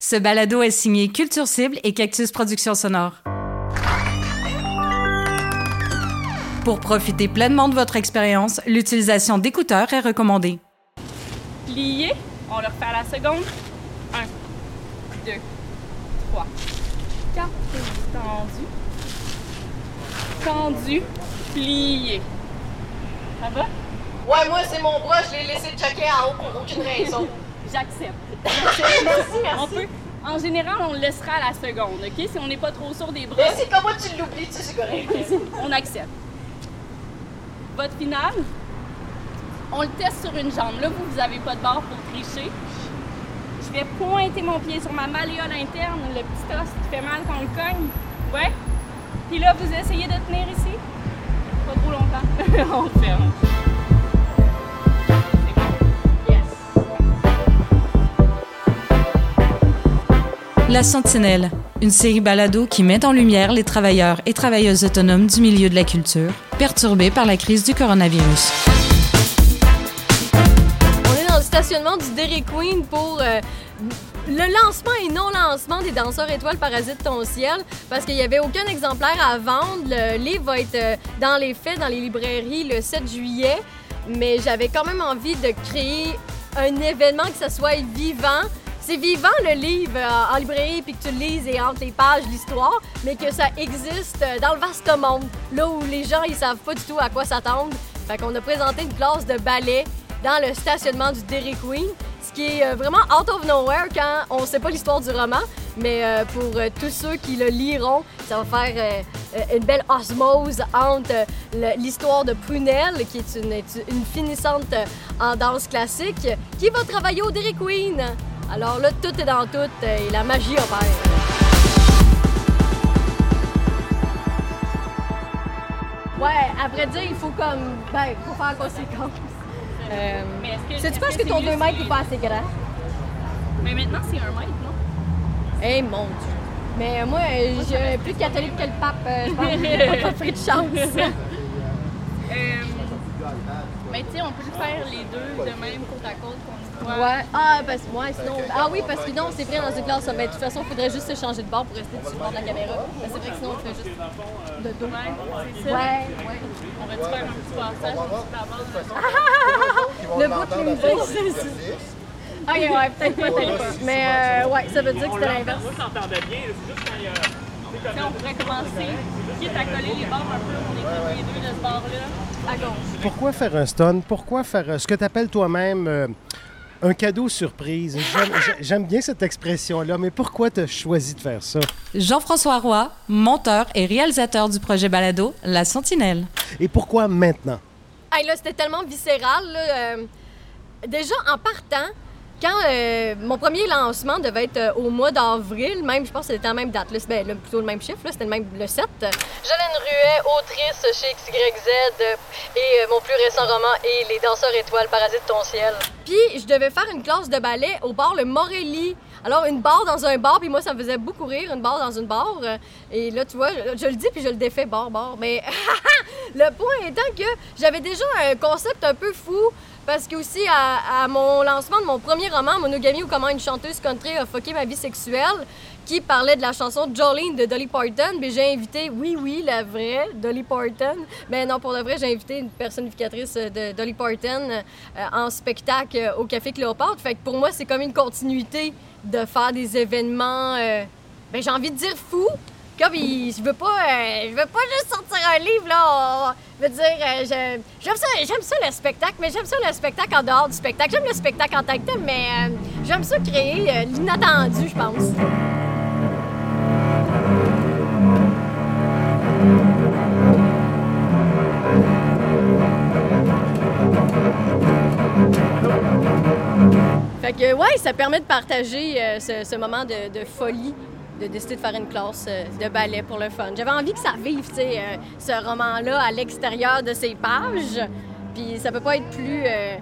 Ce balado est signé Culture Cible et Cactus Productions Sonore. Pour profiter pleinement de votre expérience, l'utilisation d'écouteurs est recommandée. Plié, on le refait à la seconde. 1, 2, 3, 4, tendu, tendu, plié. Ça va? Ouais, moi, c'est mon bras, je l'ai laissé checker en haut pour aucune raison. J'accepte. Merci, merci. On peut, en général, on le laissera à la seconde, OK? Si on n'est pas trop sourd des bras, Mais c'est comme moi, tu l'oublies, tu sais, correct. on accepte. Votre finale, on le teste sur une jambe. Là, vous, vous n'avez pas de barre pour tricher. Je vais pointer mon pied sur ma malléole interne, le petit os qui fait mal quand on le cogne. Ouais? Puis là, vous essayez de tenir ici. Pas trop longtemps. on ferme. La Sentinelle, une série balado qui met en lumière les travailleurs et travailleuses autonomes du milieu de la culture, perturbés par la crise du coronavirus. On est dans le stationnement du Dairy Queen pour euh, le lancement et non-lancement des danseurs étoiles parasites ton ciel parce qu'il n'y avait aucun exemplaire à vendre. Le livre va être euh, dans les faits, dans les librairies le 7 juillet, mais j'avais quand même envie de créer un événement que ça soit vivant. C'est vivant le livre euh, en librairie puis que tu lises et entre les pages l'histoire, mais que ça existe euh, dans le vaste monde, là où les gens ils savent pas du tout à quoi s'attendre. Fait qu'on a présenté une classe de ballet dans le stationnement du Dairy Queen, ce qui est euh, vraiment out of nowhere quand on sait pas l'histoire du roman, mais pour tous ceux qui le liront, ça va faire une belle osmose entre l'histoire de Prunelle, qui est une, une finissante en danse classique, qui va travailler au Dairy Queen. Alors là, tout est dans tout euh, et la magie opère. Ouais, à vrai dire, il faut comme. Ben, faut faire conséquence. Euh, Mais est-ce que. Sais-tu est-ce pas que ton mieux 2 mètres si- n'est pas assez grand? Mais maintenant, c'est un mètre, non? Eh mon Dieu! Mais euh, moi, euh, j'ai plus catholique que le pape. je pense pas pris de chance. Euh, mais tu sais, on peut le faire les deux de même côte à côte. Ouais. Ah, parce que moi, sinon. Ah oui, parce que non, c'est vrai dans une classe. Mais de toute façon, il faudrait juste se changer de bord pour rester sur le bord de la caméra. Mais c'est vrai que sinon, on fait juste de dos. Ouais, c'est ça. Ouais, ouais. On va-tu faire un petit passage de Le bout de limité, c'est ça. Ok, ouais, peut-être pas, peut-être pas. Mais euh, ouais, ça veut dire que c'était l'inverse. Moi, je t'entendais bien, c'est juste quand il y a. On pourrait commencer, quitte à coller les bords un peu, on est tous les deux de ce bord-là. À gauche. Pourquoi faire un stun? Pourquoi faire euh, ce que tu appelles toi-même euh, un cadeau surprise? J'aime- j'ai- J'aime bien cette expression-là, mais pourquoi tu as choisi de faire ça? Jean-François Roy, monteur et réalisateur du projet balado La Sentinelle. Et pourquoi maintenant? Hey, là, c'était tellement viscéral. là, euh, déjà, en partant, quand euh, mon premier lancement devait être euh, au mois d'avril, même, je pense que c'était la même date, là, c'est ben, là, plutôt le même chiffre, là, c'était le même le 7. Jolène Ruet, autrice chez XYZ, euh, et mon plus récent roman est Les danseurs étoiles, Parasites ton ciel. Puis, je devais faire une classe de ballet au bar Le Morelli. Alors, une barre dans un bar, puis moi, ça me faisait beaucoup rire, une barre dans une barre. Et là, tu vois, je, je le dis, puis je le défais, bar, bar. Mais le point étant que j'avais déjà un concept un peu fou, parce que aussi, à, mon lancement de mon premier roman, Monogamie ou comment une chanteuse country a fucké ma vie sexuelle, qui parlait de la chanson Jolene de Dolly Parton, mais j'ai invité, oui, oui, la vraie Dolly Parton. Mais non, pour le vrai, j'ai invité une personnificatrice de Dolly Parton euh, en spectacle euh, au Café Cléopâtre. Fait que pour moi, c'est comme une continuité de faire des événements, euh, ben, j'ai envie de dire fous. Comme je veux pas, euh, je veux pas juste sortir un livre là. Je veux dire, euh, j'aime ça, j'aime ça le spectacle, mais j'aime ça le spectacle en dehors du spectacle. J'aime le spectacle en tant que tel, mais euh, j'aime ça créer l'inattendu, je pense. Fait que ouais, ça permet de partager ce, moment de folie, de décider de faire une classe euh, de ballet pour le fun. J'avais envie que ça vive, tu sais, euh, ce roman-là à l'extérieur de ses pages. Puis ça peut pas être plus, euh,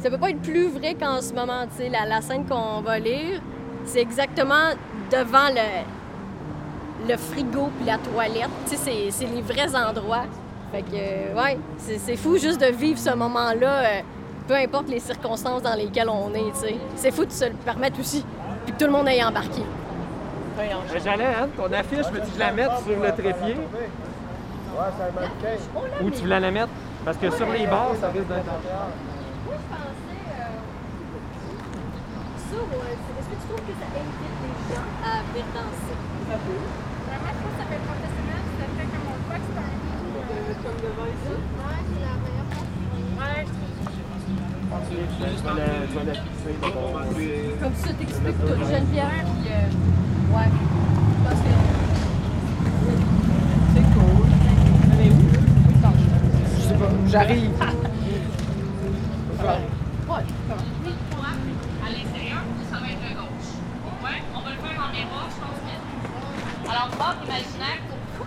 ça peut pas être plus vrai qu'en ce moment, tu sais, la, scène qu'on va lire, c'est exactement devant le, le frigo puis la toilette. Tu sais, c'est- les vrais endroits. Fait que, ouais, c'est fou juste de vivre ce moment-là. peu importe les circonstances dans lesquelles on est, tu sais. C'est fou de se le permettre aussi, puis que tout le monde aille embarqué. Ben, J'allais, hein, ton affiche, veux-tu que je la mette sur le trépied? Ouais, c'est un mannequin. Où tu voulais la mettre? Parce que sur les bords, ça risque d'être... Moi, je pensais. Ça, est-ce que tu trouves que ça invite les gens à venir danser? Ça peut. Vraiment, je trouve que ça fait professionnel, ça fait comme on voit que c'est un Comme devant ici? Ouais, c'est la meilleure façon. Ouais, je trouve. Comme ça, t'expliques tout, Geneviève. Puis, euh, ouais. Que. C'est cool. Est où? Je sais pas. J'arrive. À l'intérieur, ça va être gauche. Ouais, on va le faire en miroir, je pense bien. Alors, bord imaginaire, pour...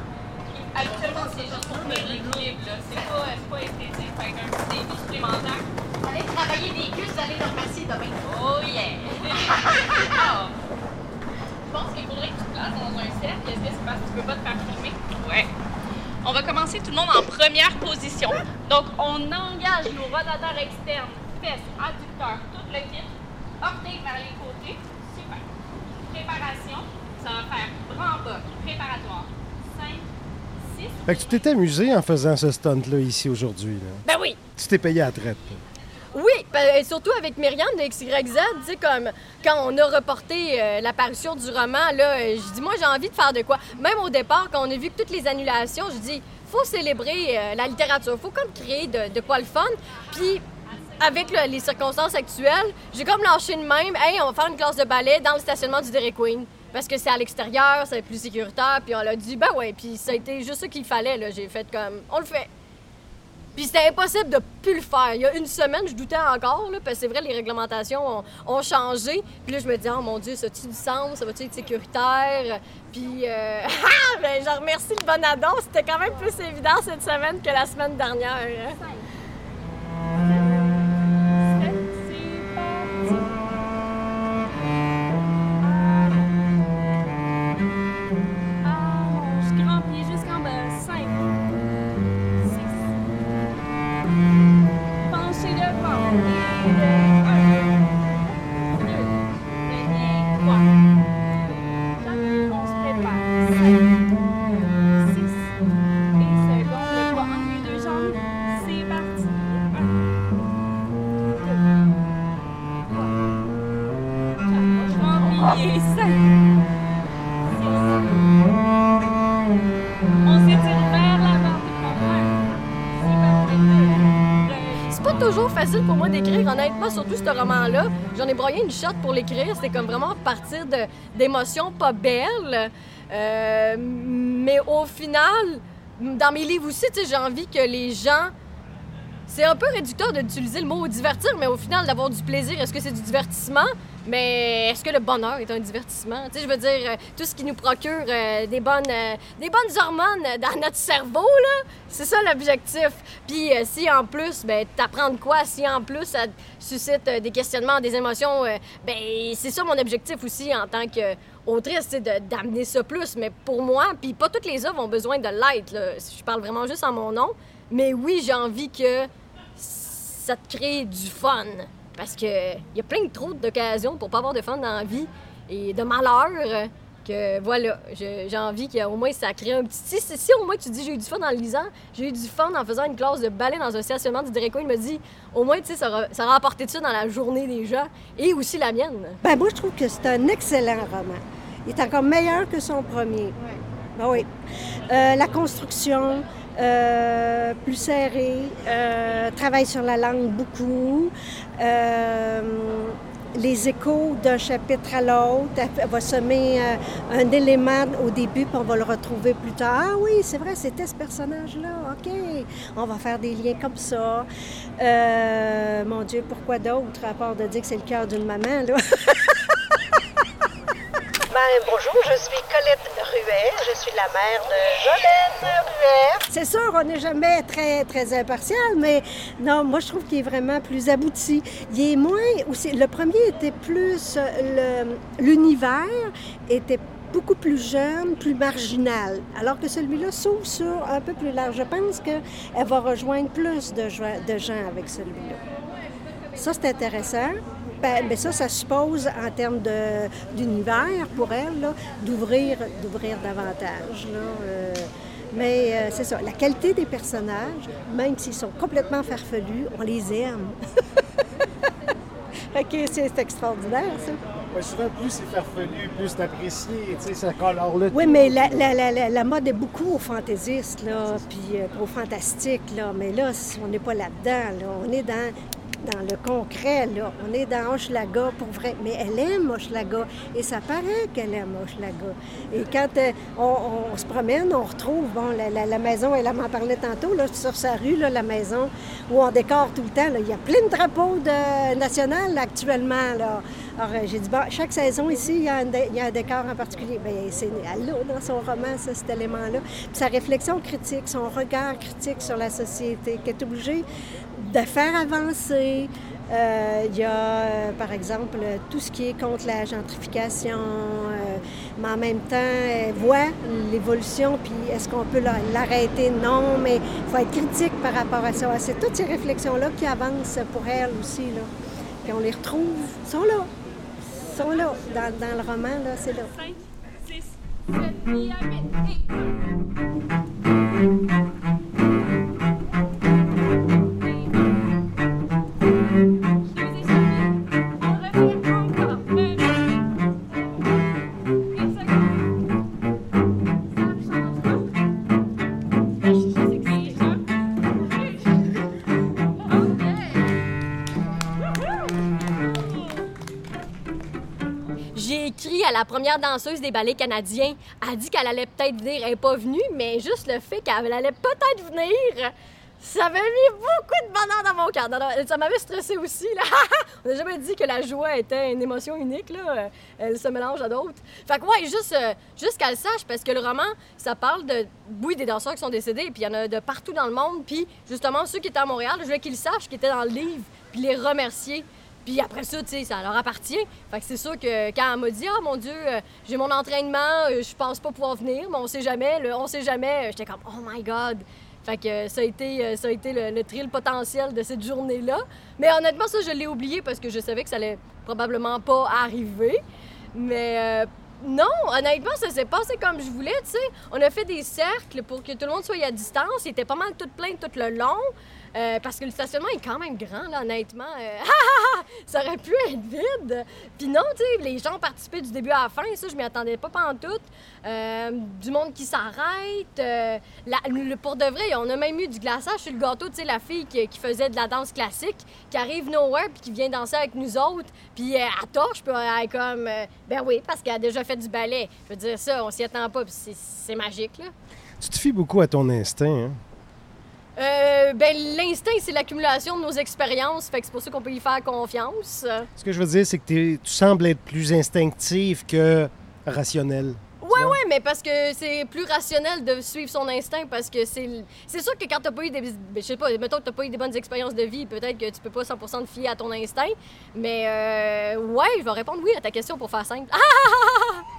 habituellement, c'est juste pour faire l'équilibre, là. C'est pas, c'est pas esthétique, fait qu'un petit défi supplémentaire. Allez travailler des cuisses, vous allez le remercier demain. Oh yeah! Alors, je pense qu'il faudrait que tu te places dans un cercle. Est-ce que c'est parce que tu peux pas te faire filmer? Ouais. On va commencer tout le monde en première position. Donc, on engage nos rotateurs externes, fesses, adducteurs, tout le kit. Orteils vers les côtés. Super. Préparation. Ça va faire bras en bas. Préparatoire. 5, 6. Fait que tu t'es amusé en faisant ce stunt-là ici aujourd'hui. là? Ben oui! Tu t'es payé à la traite. Oui, ben, surtout avec Myriam de XYZ, tu sais, comme quand on a reporté euh, l'apparition du roman, là, euh, je dis, moi, j'ai envie de faire de quoi? Même au départ, quand on a vu que toutes les annulations, je dis, faut célébrer euh, la littérature, faut comme créer de, de quoi le fun. Puis, avec le- les circonstances actuelles, j'ai comme lâché de même, hey, on va faire une classe de ballet dans le stationnement du Dairy Queen. Parce que c'est à l'extérieur, c'est plus sécuritaire, puis on l'a dit, ben ouais, puis ça a été juste ça qu'il fallait. J'ai fait comme, on le fait. Puis c'était impossible de plus le faire. Il y a une semaine, je doutais encore, là, parce que c'est vrai, les réglementations ont, changé. Puis là, je me dis, oh mon Dieu, ça a-tu du sens? Ça va-tu être sécuritaire? Puis, euh... ah, ben, je remercie le Bonadon. C'était quand même plus évident cette semaine que la semaine dernière. hein. Surtout ce roman-là. J'en ai broyé une shot pour l'écrire. C'était comme vraiment partir d'émotions pas belles. Euh, mais au final, dans mes livres aussi, j'ai envie que les gens. C'est un peu réducteur d'utiliser le mot divertir, mais au final, d'avoir du plaisir, est-ce que c'est du divertissement? Mais est-ce que le bonheur est un divertissement? Tu sais, je veux dire, euh, tout ce qui nous procure euh, des, bonnes, euh, des bonnes hormones dans notre cerveau, là, c'est ça l'objectif. Puis si en plus, ben, t'apprends de quoi? Si en plus, ça te suscite des questionnements, des émotions, ben, c'est ça mon objectif aussi en tant qu'autrice, c'est de- d'amener ça plus. Mais pour moi, puis pas toutes les œuvres ont besoin de là. Je parle vraiment juste en mon nom. Mais oui, j'ai envie que ça te crée du fun. Parce que il y a plein de trop d'occasions pour pas avoir de fun dans la vie et de malheur euh, que voilà, j'ai envie qu'au moins ça crée un petit. Si, si, si au moins tu dis j'ai eu du fun en le lisant, j'ai eu du fun en faisant une classe de ballet dans un stationnement du Queen, il me dit au moins tu sais ça aura, ça aura apporté de ça dans la journée des gens et aussi la mienne. Ben moi, je trouve que c'est un excellent roman. Il est encore meilleur que son premier. Ben oui. Euh, la construction, euh, plus serrée, euh, travaille sur la langue beaucoup. Euh, les échos d'un chapitre à l'autre, va semer un élément au début, puis on va le retrouver plus tard. Ah oui, c'est vrai, c'était ce personnage-là. OK, on va faire des liens comme ça. Mon Dieu, pourquoi d'autre, à part de dire que c'est le cœur d'une maman, là? Ben, bonjour, je suis Colette Je suis la mère de Jolène Ruet. C'est sûr, on n'est jamais très, très impartial, mais non, moi, je trouve qu'il est vraiment plus abouti. Il est moins... Aussi, le premier était plus... euh, L'univers était beaucoup plus jeune, plus marginal, alors que celui-là s'ouvre sur un peu plus large. Je pense qu'elle va rejoindre plus de gens avec celui-là. Ça, c'est intéressant. Ben, mais ça, ça suppose, en termes de- d'univers pour elle, là, d'ouvrir d'ouvrir davantage. là. Euh, mais euh, c'est ça, la qualité des personnages, même s'ils sont complètement farfelus, on les aime. Que c'est extraordinaire, ça. Ouais, souvent, plus c'est farfelu, plus c'est apprécié. Tu sais, ça colore le Oui, mais la, la, la, la, mode est beaucoup aux fantaisistes, là, puis euh, aux fantastiques, là. Mais là, on n'est pas là-dedans, là. On est dans, dans le concret, là. On est dans Hochelaga pour vrai. Mais elle aime Hochelaga. Et ça paraît qu'elle aime Hochelaga. Et quand euh, on, se promène, on retrouve, bon, la, maison, elle m'en parlait tantôt, là, sur sa rue, là, la maison où on décore tout le temps. Il y a plein de drapeaux de, nationaux, là, actuellement, là. Alors, euh, j'ai dit, bon, chaque saison ici, il y a un, décor en particulier. Bien, c'est l'a dans son roman, ça, cet élément-là. Puis sa réflexion critique, son regard critique sur la société, qu'elle est obligée de faire avancer. Euh, il y a, euh, par exemple, tout ce qui est contre la gentrification, euh, mais en même temps, elle voit l'évolution, puis est-ce qu'on peut la- l'arrêter? Non, mais il faut être critique par rapport à ça. C'est toutes ces réflexions-là qui avancent pour elle aussi, là. Puis on les retrouve, ils sont là. Ils sont là. Dans, dans le roman, là, c'est là. 5, 6, 7, puis à 8 la première danseuse des ballets canadiens. A dit qu'elle allait peut-être venir. Elle n'est pas venue, mais juste le fait qu'elle allait peut-être venir, ça m'a mis beaucoup de bonheur dans mon cœur. Ça m'avait stressé aussi. Là. On n'a jamais dit que la joie était une émotion unique. Là. Elle se mélange à d'autres. Fait que, ouais, juste, euh, juste qu'elle le sache, parce que le roman, ça parle de, oui, des danseurs qui sont décédés, puis il y en a de partout dans le monde. Puis, justement, ceux qui étaient à Montréal, je voulais qu'ils sachent, qui étaient dans le livre, puis les remercier. Puis après ça, tu sais, ça leur appartient. Fait que c'est sûr que quand elle m'a dit, ah mon Dieu, euh, j'ai mon entraînement, euh, je pense pas pouvoir venir, mais on sait jamais, on sait jamais, j'étais comme, oh my God. Fait que euh, ça a été, ça a été le, le thrill potentiel de cette journée-là. Mais honnêtement, ça, je l'ai oublié parce que je savais que ça allait probablement pas arriver. Mais non, honnêtement, ça s'est passé comme je voulais, tu sais. On a fait des cercles pour que tout le monde soit à distance. Il était pas mal tout plein tout le long. Euh, parce que le stationnement est quand même grand, là, honnêtement. Euh, ça aurait pu être vide. Puis non, tu sais, les gens ont participé du début à la fin. Ça, je m'y attendais pas pantoute. Euh, du monde qui s'arrête. euh, pour de vrai, on a même eu du glaçage sur le gâteau. Tu sais, la fille qui, faisait de la danse classique, qui arrive nowhere puis qui vient danser avec nous autres. Puis euh, elle torche, puis elle est comme... ben oui, parce qu'elle a déjà fait du ballet. Je veux dire ça, on s'y attend pas, puis c'est magique, là. Tu te fies beaucoup à ton instinct. Hein? Euh, ben, l'instinct, c'est l'accumulation de nos expériences, fait que c'est pour ça qu'on peut y faire confiance. Ce que je veux dire, c'est que tu sembles être plus instinctive que rationnelle. Ouais, ouais, mais parce que c'est plus rationnel de suivre son instinct, parce que c'est c'est sûr que quand t'as pas eu des... ben, Je sais pas, mettons que t'as pas eu des bonnes expériences de vie, peut-être que tu peux pas 100% te fier à ton instinct, mais euh, ouais, je vais répondre oui à ta question pour faire simple.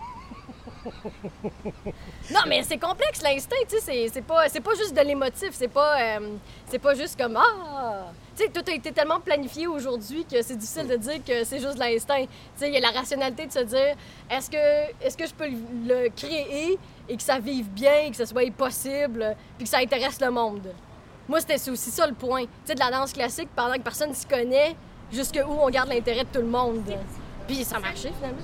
Non, mais c'est complexe l'instinct, tu sais, c'est- pas, pas juste de l'émotif, c'est pas, euh, c'est pas juste comme ah, tu sais, tout a été tellement planifié aujourd'hui que c'est difficile de dire que c'est juste l'instinct. Tu sais, il y a la rationalité de se dire est-ce que, est-ce que je peux le, créer et que ça vive bien, que ça soit possible, puis que ça intéresse le monde? Moi, c'était aussi ça le point, tu sais, de la danse classique pendant que personne s'y connaît, jusqu'où on garde l'intérêt de tout le monde. Puis ça a marché finalement.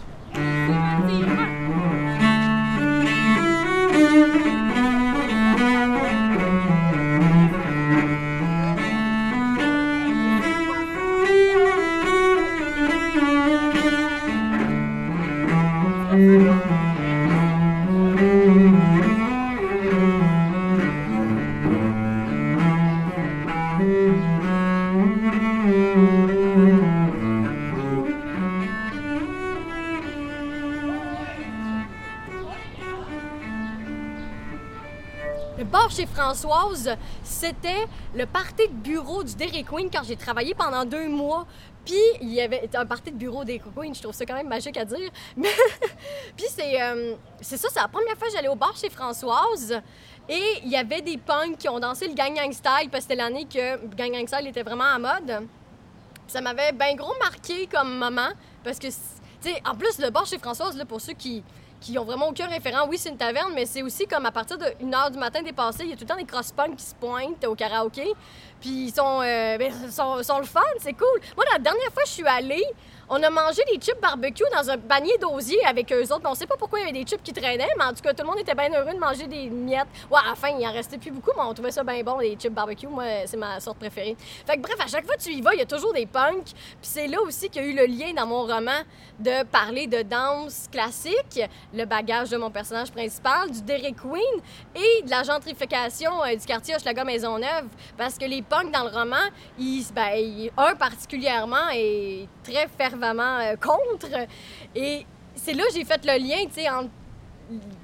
Françoise, c'était le party de bureau du Dairy Queen quand j'ai travaillé pendant deux mois. Puis il y avait un party de bureau Dairy Queen, je trouve ça quand même magique à dire. Mais puis c'est euh, c'est ça, c'est la première fois que j'allais au bar chez Françoise. Et il y avait des punks qui ont dansé le Gang Gang Style parce que c'était l'année que Gang Gang Style était vraiment à mode. Ça m'avait bien gros marqué comme moment parce que, tu sais, en plus, le bar chez Françoise, là, pour ceux qui qui ont vraiment aucun référent. Oui, c'est une taverne, mais c'est aussi comme à partir de 1h du matin dépassé, il y a tout le temps des cross-punks qui se pointent au karaoké. Puis ils sont, euh, ben, sont, sont le fun, c'est cool. Moi, la dernière fois je suis allée, on a mangé des chips barbecue dans un panier d'osier avec eux autres. mais On sait pas pourquoi il y avait des chips qui traînaient, mais en tout cas, tout le monde était bien heureux de manger des miettes. Ouais, à la fin, il en restait plus beaucoup, mais on trouvait ça bien bon, les chips barbecue. Moi, c'est ma sorte préférée. Fait bref, à chaque fois que tu y vas, il y a toujours des punks. Puis c'est là aussi qu'il y a eu le lien dans mon roman de parler de danse classique, le bagage de mon personnage principal, du Derek Queen et de la gentrification euh, du quartier Hochelaga Maisonneuve. Parce que les punks dans le roman, ben, un particulièrement est très fervemment euh, contre. Et c'est là que j'ai fait le lien, tu sais, entre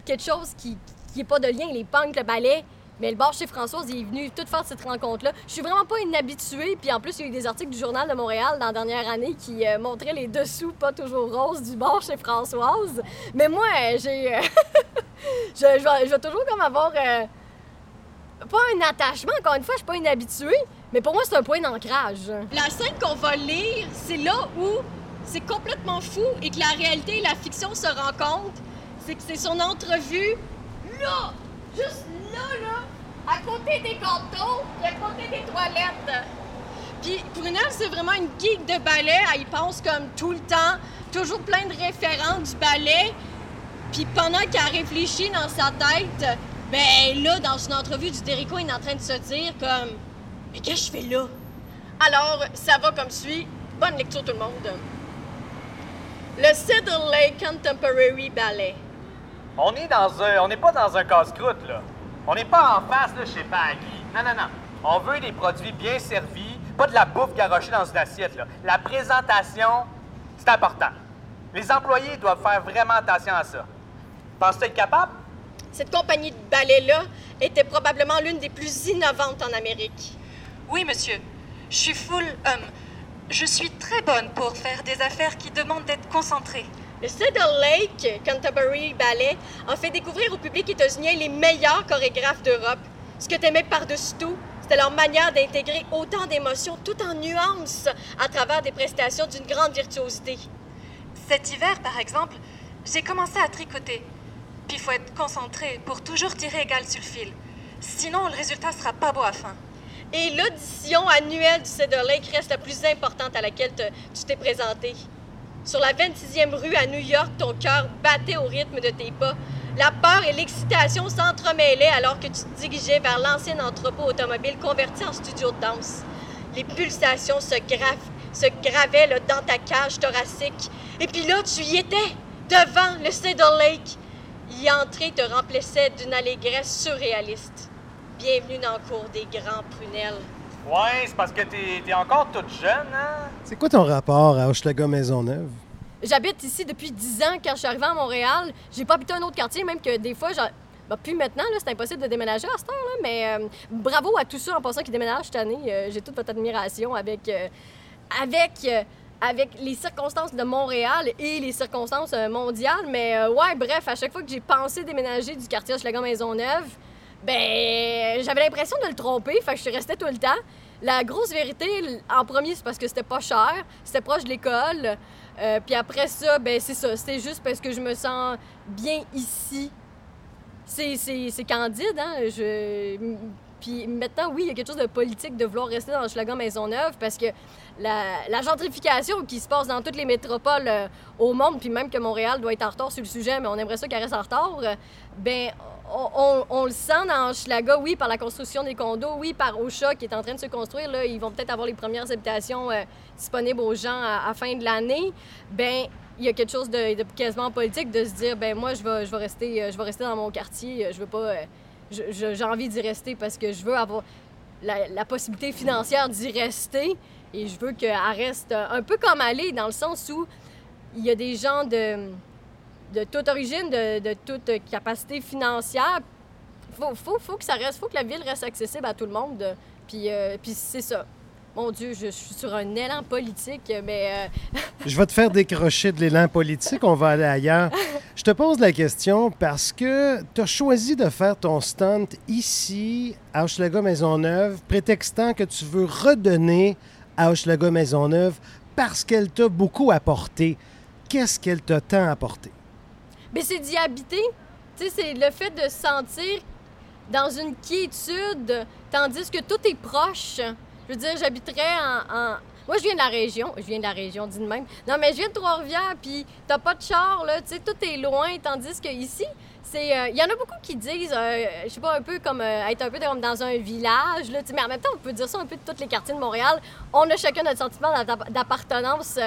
quelque chose qui n'est pas de lien, les punks, le ballet. Mais le bar chez Françoise, il est venu tout faire cette rencontre-là. Je suis vraiment pas inhabituée. Puis en plus, il y a eu des articles du Journal de Montréal dans la dernière année qui euh, montraient les dessous pas toujours roses du bar chez Françoise. Mais moi, euh, j'ai. euh, je, je vais, toujours comme avoir. pas un attachement, encore une fois, je suis pas inhabituée. Mais pour moi, c'est un point d'ancrage. La scène qu'on va lire, c'est là où c'est complètement fou et que la réalité et la fiction se rencontrent. C'est que c'est son entrevue là, juste là, là, à côté des gâteaux et à côté des toilettes. Puis pour une elle, c'est vraiment une geek de ballet. Elle y pense comme tout le temps, toujours plein de référents du ballet. Puis pendant qu'elle réfléchit dans sa tête, ben là, dans une entrevue du Derico, il est en train de se dire comme Mais qu'est-ce que je fais là? Alors, ça va comme suit. Bonne lecture tout le monde. Le Cedar Lake Contemporary Ballet. On est dans un. On n'est pas dans un casse-croûte, là. On n'est pas en face, là, chez Paggy. Non, non, non. On veut des produits bien servis, pas de la bouffe garochée dans une assiette, là. La présentation, c'est important. Les employés doivent faire vraiment attention à ça. Penses-tu être capable? Cette compagnie de ballet-là était probablement l'une des plus innovantes en Amérique. Oui, monsieur. Je suis full homme. Je suis très bonne pour faire des affaires qui demandent d'être concentrée. Le Cedar Lake Canterbury Ballet a fait découvrir au public états-unien les meilleurs chorégraphes d'Europe. Ce que t'aimais par-dessus tout, c'était leur manière d'intégrer autant d'émotions tout en nuances à travers des prestations d'une grande virtuosité. Cet hiver, par exemple, j'ai commencé à tricoter. Puis il faut être concentré pour toujours tirer égal sur le fil. Sinon, le résultat sera pas beau à fin. Et l'audition annuelle du Cedar Lake reste la plus importante à laquelle tu t'es présenté. Sur la 26e rue à New York, ton cœur battait au rythme de tes pas. La peur et l'excitation s'entremêlaient alors que tu te dirigeais vers l'ancien entrepôt automobile converti en studio de danse. Les pulsations se, gravaient dans ta cage thoracique. Et puis là, tu y étais, devant le Cedar Lake. Y entrer te remplissait d'une allégresse surréaliste. Bienvenue dans le cours des grands prunelles. Ouais, c'est parce que t'es es encore toute jeune, hein? C'est quoi ton rapport à Hochelaga Maisonneuve? J'habite ici depuis 10 ans. Quand je suis arrivée à Montréal, j'ai pas habité un autre quartier, même que des fois, ben, plus maintenant, là, c'est impossible de déménager à cette heure, là, mais euh, bravo à tous ceux en passant qui déménagent cette année. Euh, j'ai toute votre admiration avec, euh, avec, euh, avec les circonstances de Montréal et les circonstances euh, mondiales. Mais euh, ouais, bref, à chaque fois que j'ai pensé déménager du quartier Hochelaga Maisonneuve, ben j'avais l'impression de le tromper, fait que je restée tout le temps. La grosse vérité, en premier, c'est parce que c'était pas cher, c'était proche de l'école. Euh, puis après ça, ben c'est ça, c'était juste parce que je me sens bien ici. C'est, candide, hein? Puis maintenant, oui, il y a quelque chose de politique de vouloir rester dans Hochelaga Maisonneuve parce que la, la gentrification qui se passe dans toutes les métropoles euh, au monde, puis même que Montréal doit être en retard sur le sujet, mais on aimerait ça qu'elle reste en retard, euh, ben on, le sent dans Hochelaga, oui, par la construction des condos, oui, par Ocha qui est en train de se construire. Là, ils vont peut-être avoir les premières habitations euh, disponibles aux gens à, à fin de l'année. Ben il y a quelque chose de, quasiment politique de se dire ben moi je vais, rester euh, je vais rester dans mon quartier euh, je veux pas j'ai envie d'y rester parce que je veux avoir la, possibilité financière d'y rester et je veux qu'elle reste un peu comme elle est dans le sens où il y a des gens de de toute origine de, de toute capacité financière faut, faut, faut que ça reste faut que la ville reste accessible à tout le monde puis euh, puis c'est ça mon Dieu, je suis sur un élan politique, mais euh, Je vais te faire décrocher de l'élan politique, on va aller ailleurs. Je te pose la question parce que tu as choisi de faire ton stunt ici, à Hochelaga Maisonneuve, prétextant que tu veux redonner à Hochelaga Maisonneuve parce qu'elle t'a beaucoup apporté. Qu'est-ce qu'elle t'a tant apporté? Mais c'est d'y habiter. Tu sais, c'est le fait de se sentir dans une quiétude, tandis que tout est proche. Je veux dire, j'habiterais en, Moi, je viens de la région. Je viens de la région, dis de même. Non, mais je viens de Trois-Rivières, puis t'as pas de char, là. Tu sais, tout est loin, tandis que ici, c'est... euh, Il y en a beaucoup qui disent, euh, je sais pas, un peu comme euh, être un peu comme dans un village, là. Mais en même temps, on peut dire ça un peu de tous les quartiers de Montréal. On a chacun notre sentiment d'a- d'appartenance.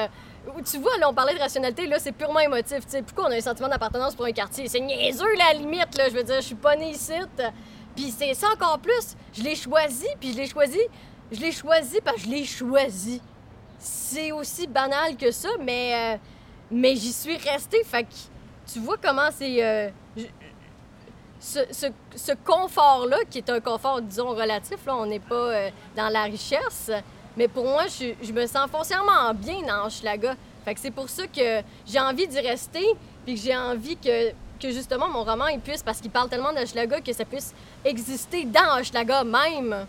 Tu vois, là, on parlait de rationalité, là, c'est purement émotif. Sais, pourquoi on a un sentiment d'appartenance pour un quartier? C'est niaiseux, la limite, là. Je veux dire, je suis pas née ici. Puis c'est ça encore plus. Je l'ai choisi, puis je l'ai choisi. Je l'ai choisi parce que je l'ai choisi. C'est aussi banal que ça, mais, euh, mais j'y suis restée. Fait que tu vois comment c'est. euh, ce confort-là, qui est un confort, disons, relatif, là, on n'est pas euh, dans la richesse, mais pour moi, je, me sens foncièrement bien dans Hochelaga. Fait que c'est pour ça que j'ai envie d'y rester, puis que j'ai envie que, que justement mon roman il puisse, parce qu'il parle tellement d'Hochelaga, que ça puisse exister dans Hochelaga même.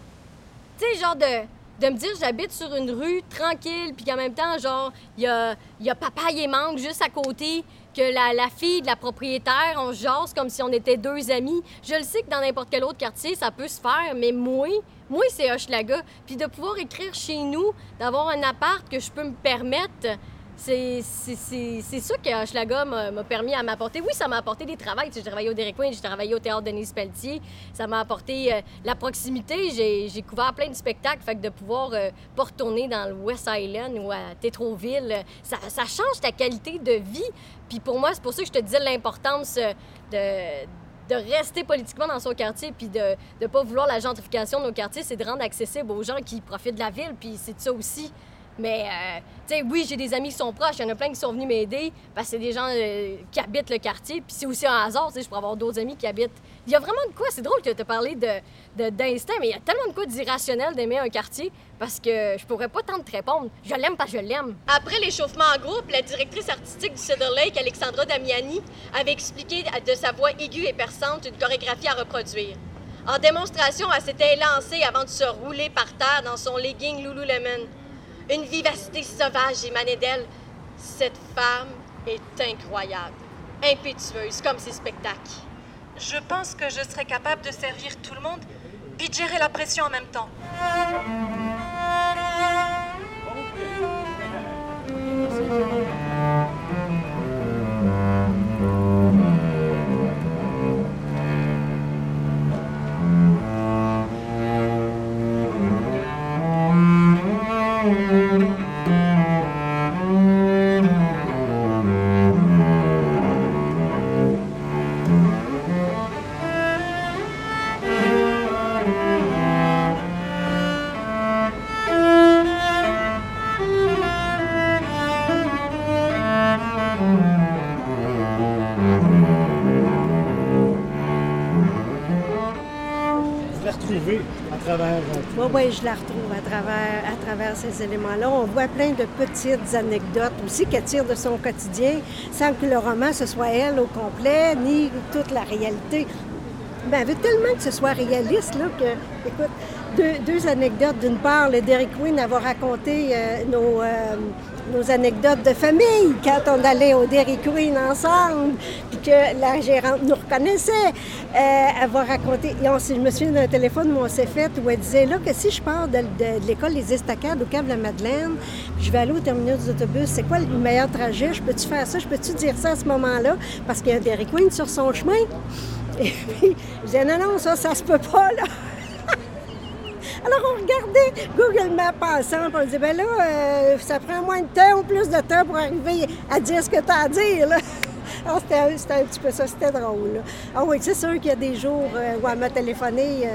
Tu sais, genre de, de me dire j'habite sur une rue tranquille, puis qu'en même temps, genre, il y a, y a papa et manque juste à côté, que la, la fille de la propriétaire, on se jase comme si on était deux amis. Je le sais que dans n'importe quel autre quartier, ça peut se faire, mais moi, moi, c'est Hochelaga. Puis de pouvoir écrire chez nous, d'avoir un appart que je peux me permettre, c'est ça que Hochelaga m'a permis à m'apporter. Oui, ça m'a apporté des travails. Tu sais, J'ai travaillé au Queen, j'ai travaillé au Théâtre Denise Pelletier. Ça m'a apporté euh, la proximité. J'ai couvert plein de spectacles. Fait que de pouvoir euh, pas retourner dans le West Island ou à Tétroville, ça, change ta qualité de vie. Puis pour moi, c'est pour ça que je te disais l'importance euh, de de rester politiquement dans son quartier puis de ne pas vouloir la gentrification de nos quartiers, c'est de rendre accessible aux gens qui profitent de la ville, puis c'est ça aussi. Mais, euh, tu sais, oui, j'ai des amis qui sont proches, il y en a plein qui sont venus m'aider parce que c'est des gens euh, qui habitent le quartier, puis c'est aussi un hasard, tu sais, je pourrais avoir d'autres amis qui habitent. Il y a vraiment de quoi, c'est drôle que tu parlé de- d'instinct, mais il y a tellement de quoi d'irrationnel d'aimer un quartier parce que je pourrais pas tant te répondre. Je l'aime parce que je l'aime. Après l'échauffement en groupe, la directrice artistique du Cedar Lake, Alexandra Damiani, avait expliqué de sa voix aiguë et perçante une chorégraphie à reproduire. En démonstration, elle s'était élancée avant de se rouler par terre dans son legging Lululemon. Une vivacité sauvage émanait d'elle. Cette femme est incroyable, impétueuse comme ses spectacles. Je pense que je serais capable de servir tout le monde puis de gérer la pression en même temps. Retrouvé à travers. Oui, oui, je la retrouve à travers, à travers ces éléments-là. On voit plein de petites anecdotes aussi qu'elle tire de son quotidien, sans que le roman, ce soit elle au complet, ni toute la réalité. Ben, elle veut tellement que ce soit réaliste, là, que, écoute, deux, anecdotes. D'une part, le Derek Queen avait raconté nos, anecdotes de famille quand on allait au Dairy Queen ensemble, puis que la gérante nous reconnaissait. Euh, va raconter, et on, je me souviens d'un téléphone où on s'est fait, où elle disait là que si je pars de, l'école Les Estacades au Cap de la Madeleine, puis je vais aller au terminus des autobus, c'est quoi le meilleur trajet? Je peux-tu faire ça? Je peux-tu dire ça à ce moment-là? Parce qu'il y a un Dairy Queen sur son chemin. Et puis, je disais, non, non, ça, ça se peut pas, là. Alors, on regardait Google Maps ensemble, on disait, ben là, euh, ça prend moins de temps ou plus de temps pour arriver à dire ce que tu as à dire, là. Alors, c'était, un petit peu ça, c'était drôle. Ah oui, c'est sûr qu'il y a des jours euh, où elle m'a téléphoné euh,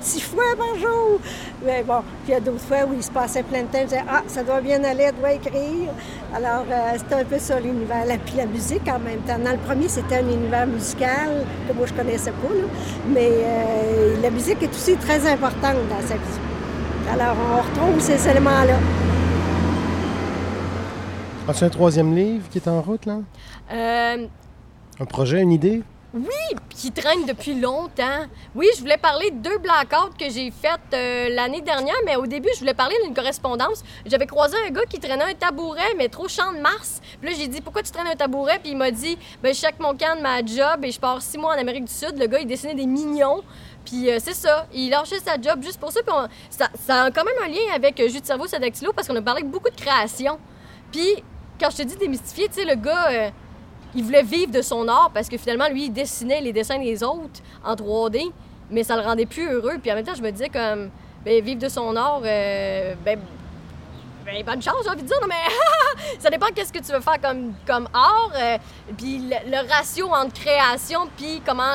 six fois par jour. Mais bon, puis il y a d'autres fois où il se passait plein de temps. Je disais, ah, ça doit bien aller, elle doit écrire. Alors, euh, c'était un peu ça l'univers. La- Puis la musique en même temps. Dans le premier, c'était un univers musical que moi, je connaissais pas, là. Mais la musique est aussi très importante dans sa vie. Alors, on retrouve ces éléments-là. As-tu un troisième livre qui est en route, là? Euh, Un projet, une idée? Oui, qui traîne depuis longtemps. Oui, je voulais parler de deux blackouts que j'ai faites euh, l'année dernière, mais au début, je voulais parler d'une correspondance. J'avais croisé un gars qui traînait un tabouret, mais trop champ de Mars. Puis là, j'ai dit, pourquoi tu traînes un tabouret? Puis il m'a dit, ben, je check mon camp de ma job et je pars six mois en Amérique du Sud. Le gars, il dessinait des mignons. Puis euh, c'est ça, il lâchait sa job juste pour ça. Puis on- ça, ça a quand même un lien avec Jus de cerveau, parce qu'on a parlé beaucoup de création. Puis quand je te dis démystifier, tu sais, le gars, euh, il voulait vivre de son art parce que finalement, lui, il dessinait les dessins des autres en 3D, mais ça le rendait plus heureux. Puis en même temps, je me disais comme, ben, vivre de son art, euh, ben, ben, bonne chance, j'ai envie de dire, non, mais ça dépend qu'est-ce que tu veux faire comme, comme art. euh, puis le, ratio entre création puis comment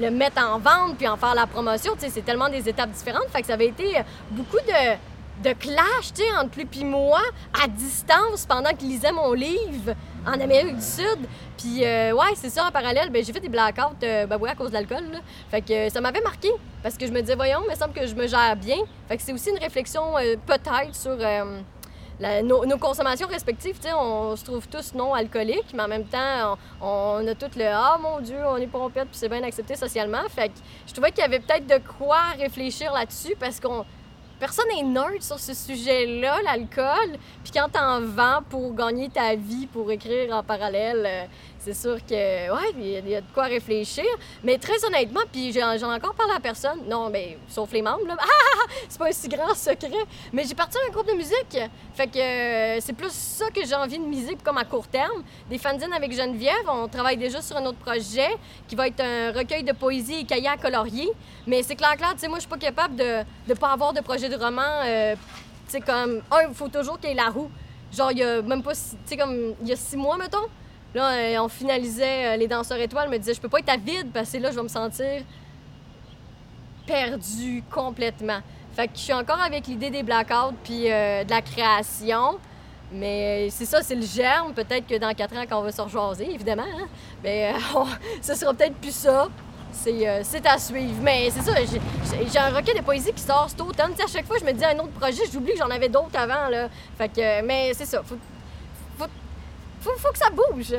le mettre en vente puis en faire la promotion, tu sais, c'est tellement des étapes différentes. Fait que ça avait été beaucoup de, de clash, tu sais, entre lui puis moi, à distance, pendant qu'il lisait mon livre en Amérique du Sud. Puis, euh, ouais, c'est ça, en parallèle, ben, j'ai fait des blackouts, euh, ben oui, à cause de l'alcool. Fait que euh, ça m'avait marqué, parce que je me disais, voyons, il me semble que je me gère bien. Fait que c'est aussi une réflexion, euh, peut-être, sur... nos, consommations respectives, on se trouve tous non alcooliques, mais en même temps, on, a tout le Ah mon Dieu, on est pompette, puis c'est bien accepté socialement. Fait que je trouvais qu'il y avait peut-être de quoi réfléchir là-dessus parce qu'on. Personne n'est nerd sur ce sujet-là, l'alcool. Puis quand t'en vends pour gagner ta vie, pour écrire en parallèle, euh, c'est sûr que, ouais, il y a- de quoi réfléchir. Mais très honnêtement, puis j'en ai encore parlé à personne, non, mais sauf les membres, là. Ah, c'est pas un si grand secret. Mais j'ai parti un groupe de musique. Fait que euh, c'est plus ça que j'ai envie de miser comme à court terme. Des fanzines avec Geneviève. On travaille déjà sur un autre projet qui va être un recueil de poésie et cahiers à colorier. Mais c'est clair, clair, tu sais, moi, je suis pas capable de ne pas avoir de projet de roman. euh, comme, un, il faut toujours qu'il y ait la roue. Genre, il y a même pas, tu sais, comme, il y a six mois, mettons. Là, euh, on finalisait euh, Les Danseurs Étoiles. me disait, je peux pas être à vide parce que là, je vais me sentir perdu complètement. Fait que je suis encore avec l'idée des blackouts puis euh, de la création. Mais c'est ça, c'est le germe. Peut-être que dans quatre ans, quand on va se rejaser, évidemment, hein, on- ce sera peut-être plus ça. C'est à suivre. Mais c'est ça, j'ai- un recueil de poésie qui sort cet automne. Tu sais, à chaque fois, je me dis un autre projet, j'oublie que j'en avais d'autres avant. Là. Fait que, mais c'est ça. Faut, faut que ça bouge.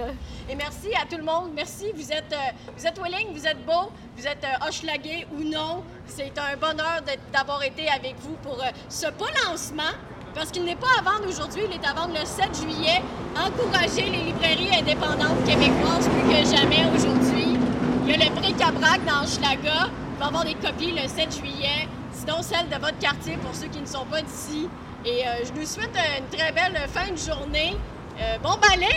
Et merci à tout le monde. Merci. Vous êtes, euh, vous êtes willing, vous êtes beau, vous êtes euh, ou non. C'est un bonheur d'avoir été avec vous pour euh, ce pas lancement. Parce qu'il n'est pas à vendre aujourd'hui, il est à vendre le 7 juillet. Encouragez les librairies indépendantes québécoises plus que jamais aujourd'hui. Il y a le bric-à-brac dans Hochelaga. Il va avoir des copies le 7 juillet. Sinon, celle de votre quartier pour ceux qui ne sont pas d'ici. Et euh, je nous souhaite euh, une très belle fin de journée. Euh, bon balai!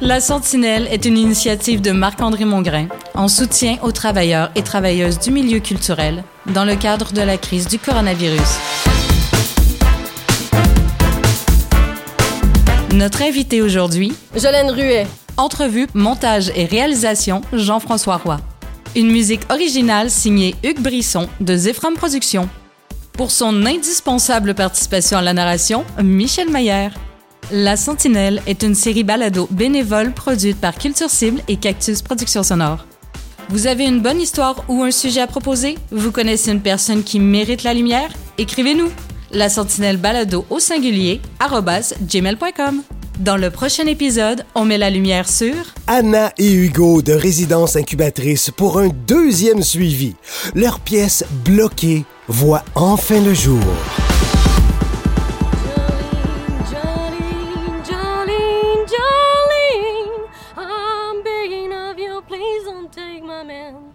La Sentinelle est une initiative de Marc-André Mongrain en soutien aux travailleurs et travailleuses du milieu culturel dans le cadre de la crise du coronavirus. Notre invité aujourd'hui, Jolène Ruet. Entrevue, montage et réalisation, Jean-François Roy. Une musique originale signée Hugues Brisson de Zephram Productions. Pour son indispensable participation à la narration, Michel Maillère. La Sentinelle est une série balado bénévole produite par Culture Cible et Cactus Productions Sonores. Vous avez une bonne histoire ou un sujet à proposer? Vous connaissez une personne qui mérite la lumière? Écrivez-nous! La Sentinelle balado au singulier gmail.com. Dans le prochain épisode, on met la lumière sur Anna et Hugo de Résidence Incubatrice pour un deuxième suivi. Leur pièce Bloquée voit enfin le jour. Jolene, Jolene, Jolene, I'm begging of you, please don't take my man.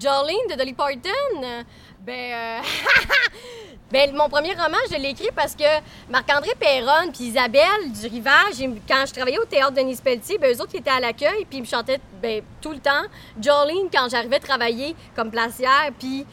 Jolene de Dolly Parton? Ben, euh, ben, mon premier roman, je l'ai écrit parce que Marc-André Perron puis Isabelle du Rivage, quand je travaillais au théâtre Denis Pelletier, ben, eux autres, étaient à l'accueil, puis ils me chantaient ben, tout le temps. Jolene, quand j'arrivais travailler comme placière, puis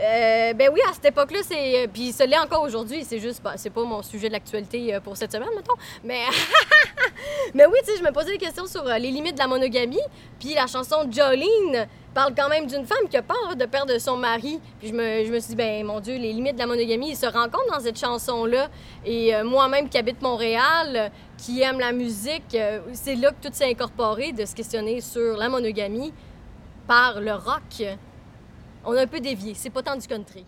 euh, ben oui, à cette époque-là, c'est. euh, Puis ce l'est encore aujourd'hui, c'est juste. ben, c'est pas mon sujet de l'actualité euh, pour cette semaine, mettons. Mais. Mais oui, tu sais, je me posais des questions sur les limites de la monogamie. Puis la chanson Jolene parle quand même d'une femme qui a peur de perdre son mari. Puis je me, suis dit, ben mon Dieu, les limites de la monogamie, ils se rencontrent dans cette chanson-là. Et euh, moi-même qui habite Montréal, qui aime la musique, euh, c'est là que tout s'est incorporé de se questionner sur la monogamie par le rock. on a un peu dévié. C'est pas tant du country.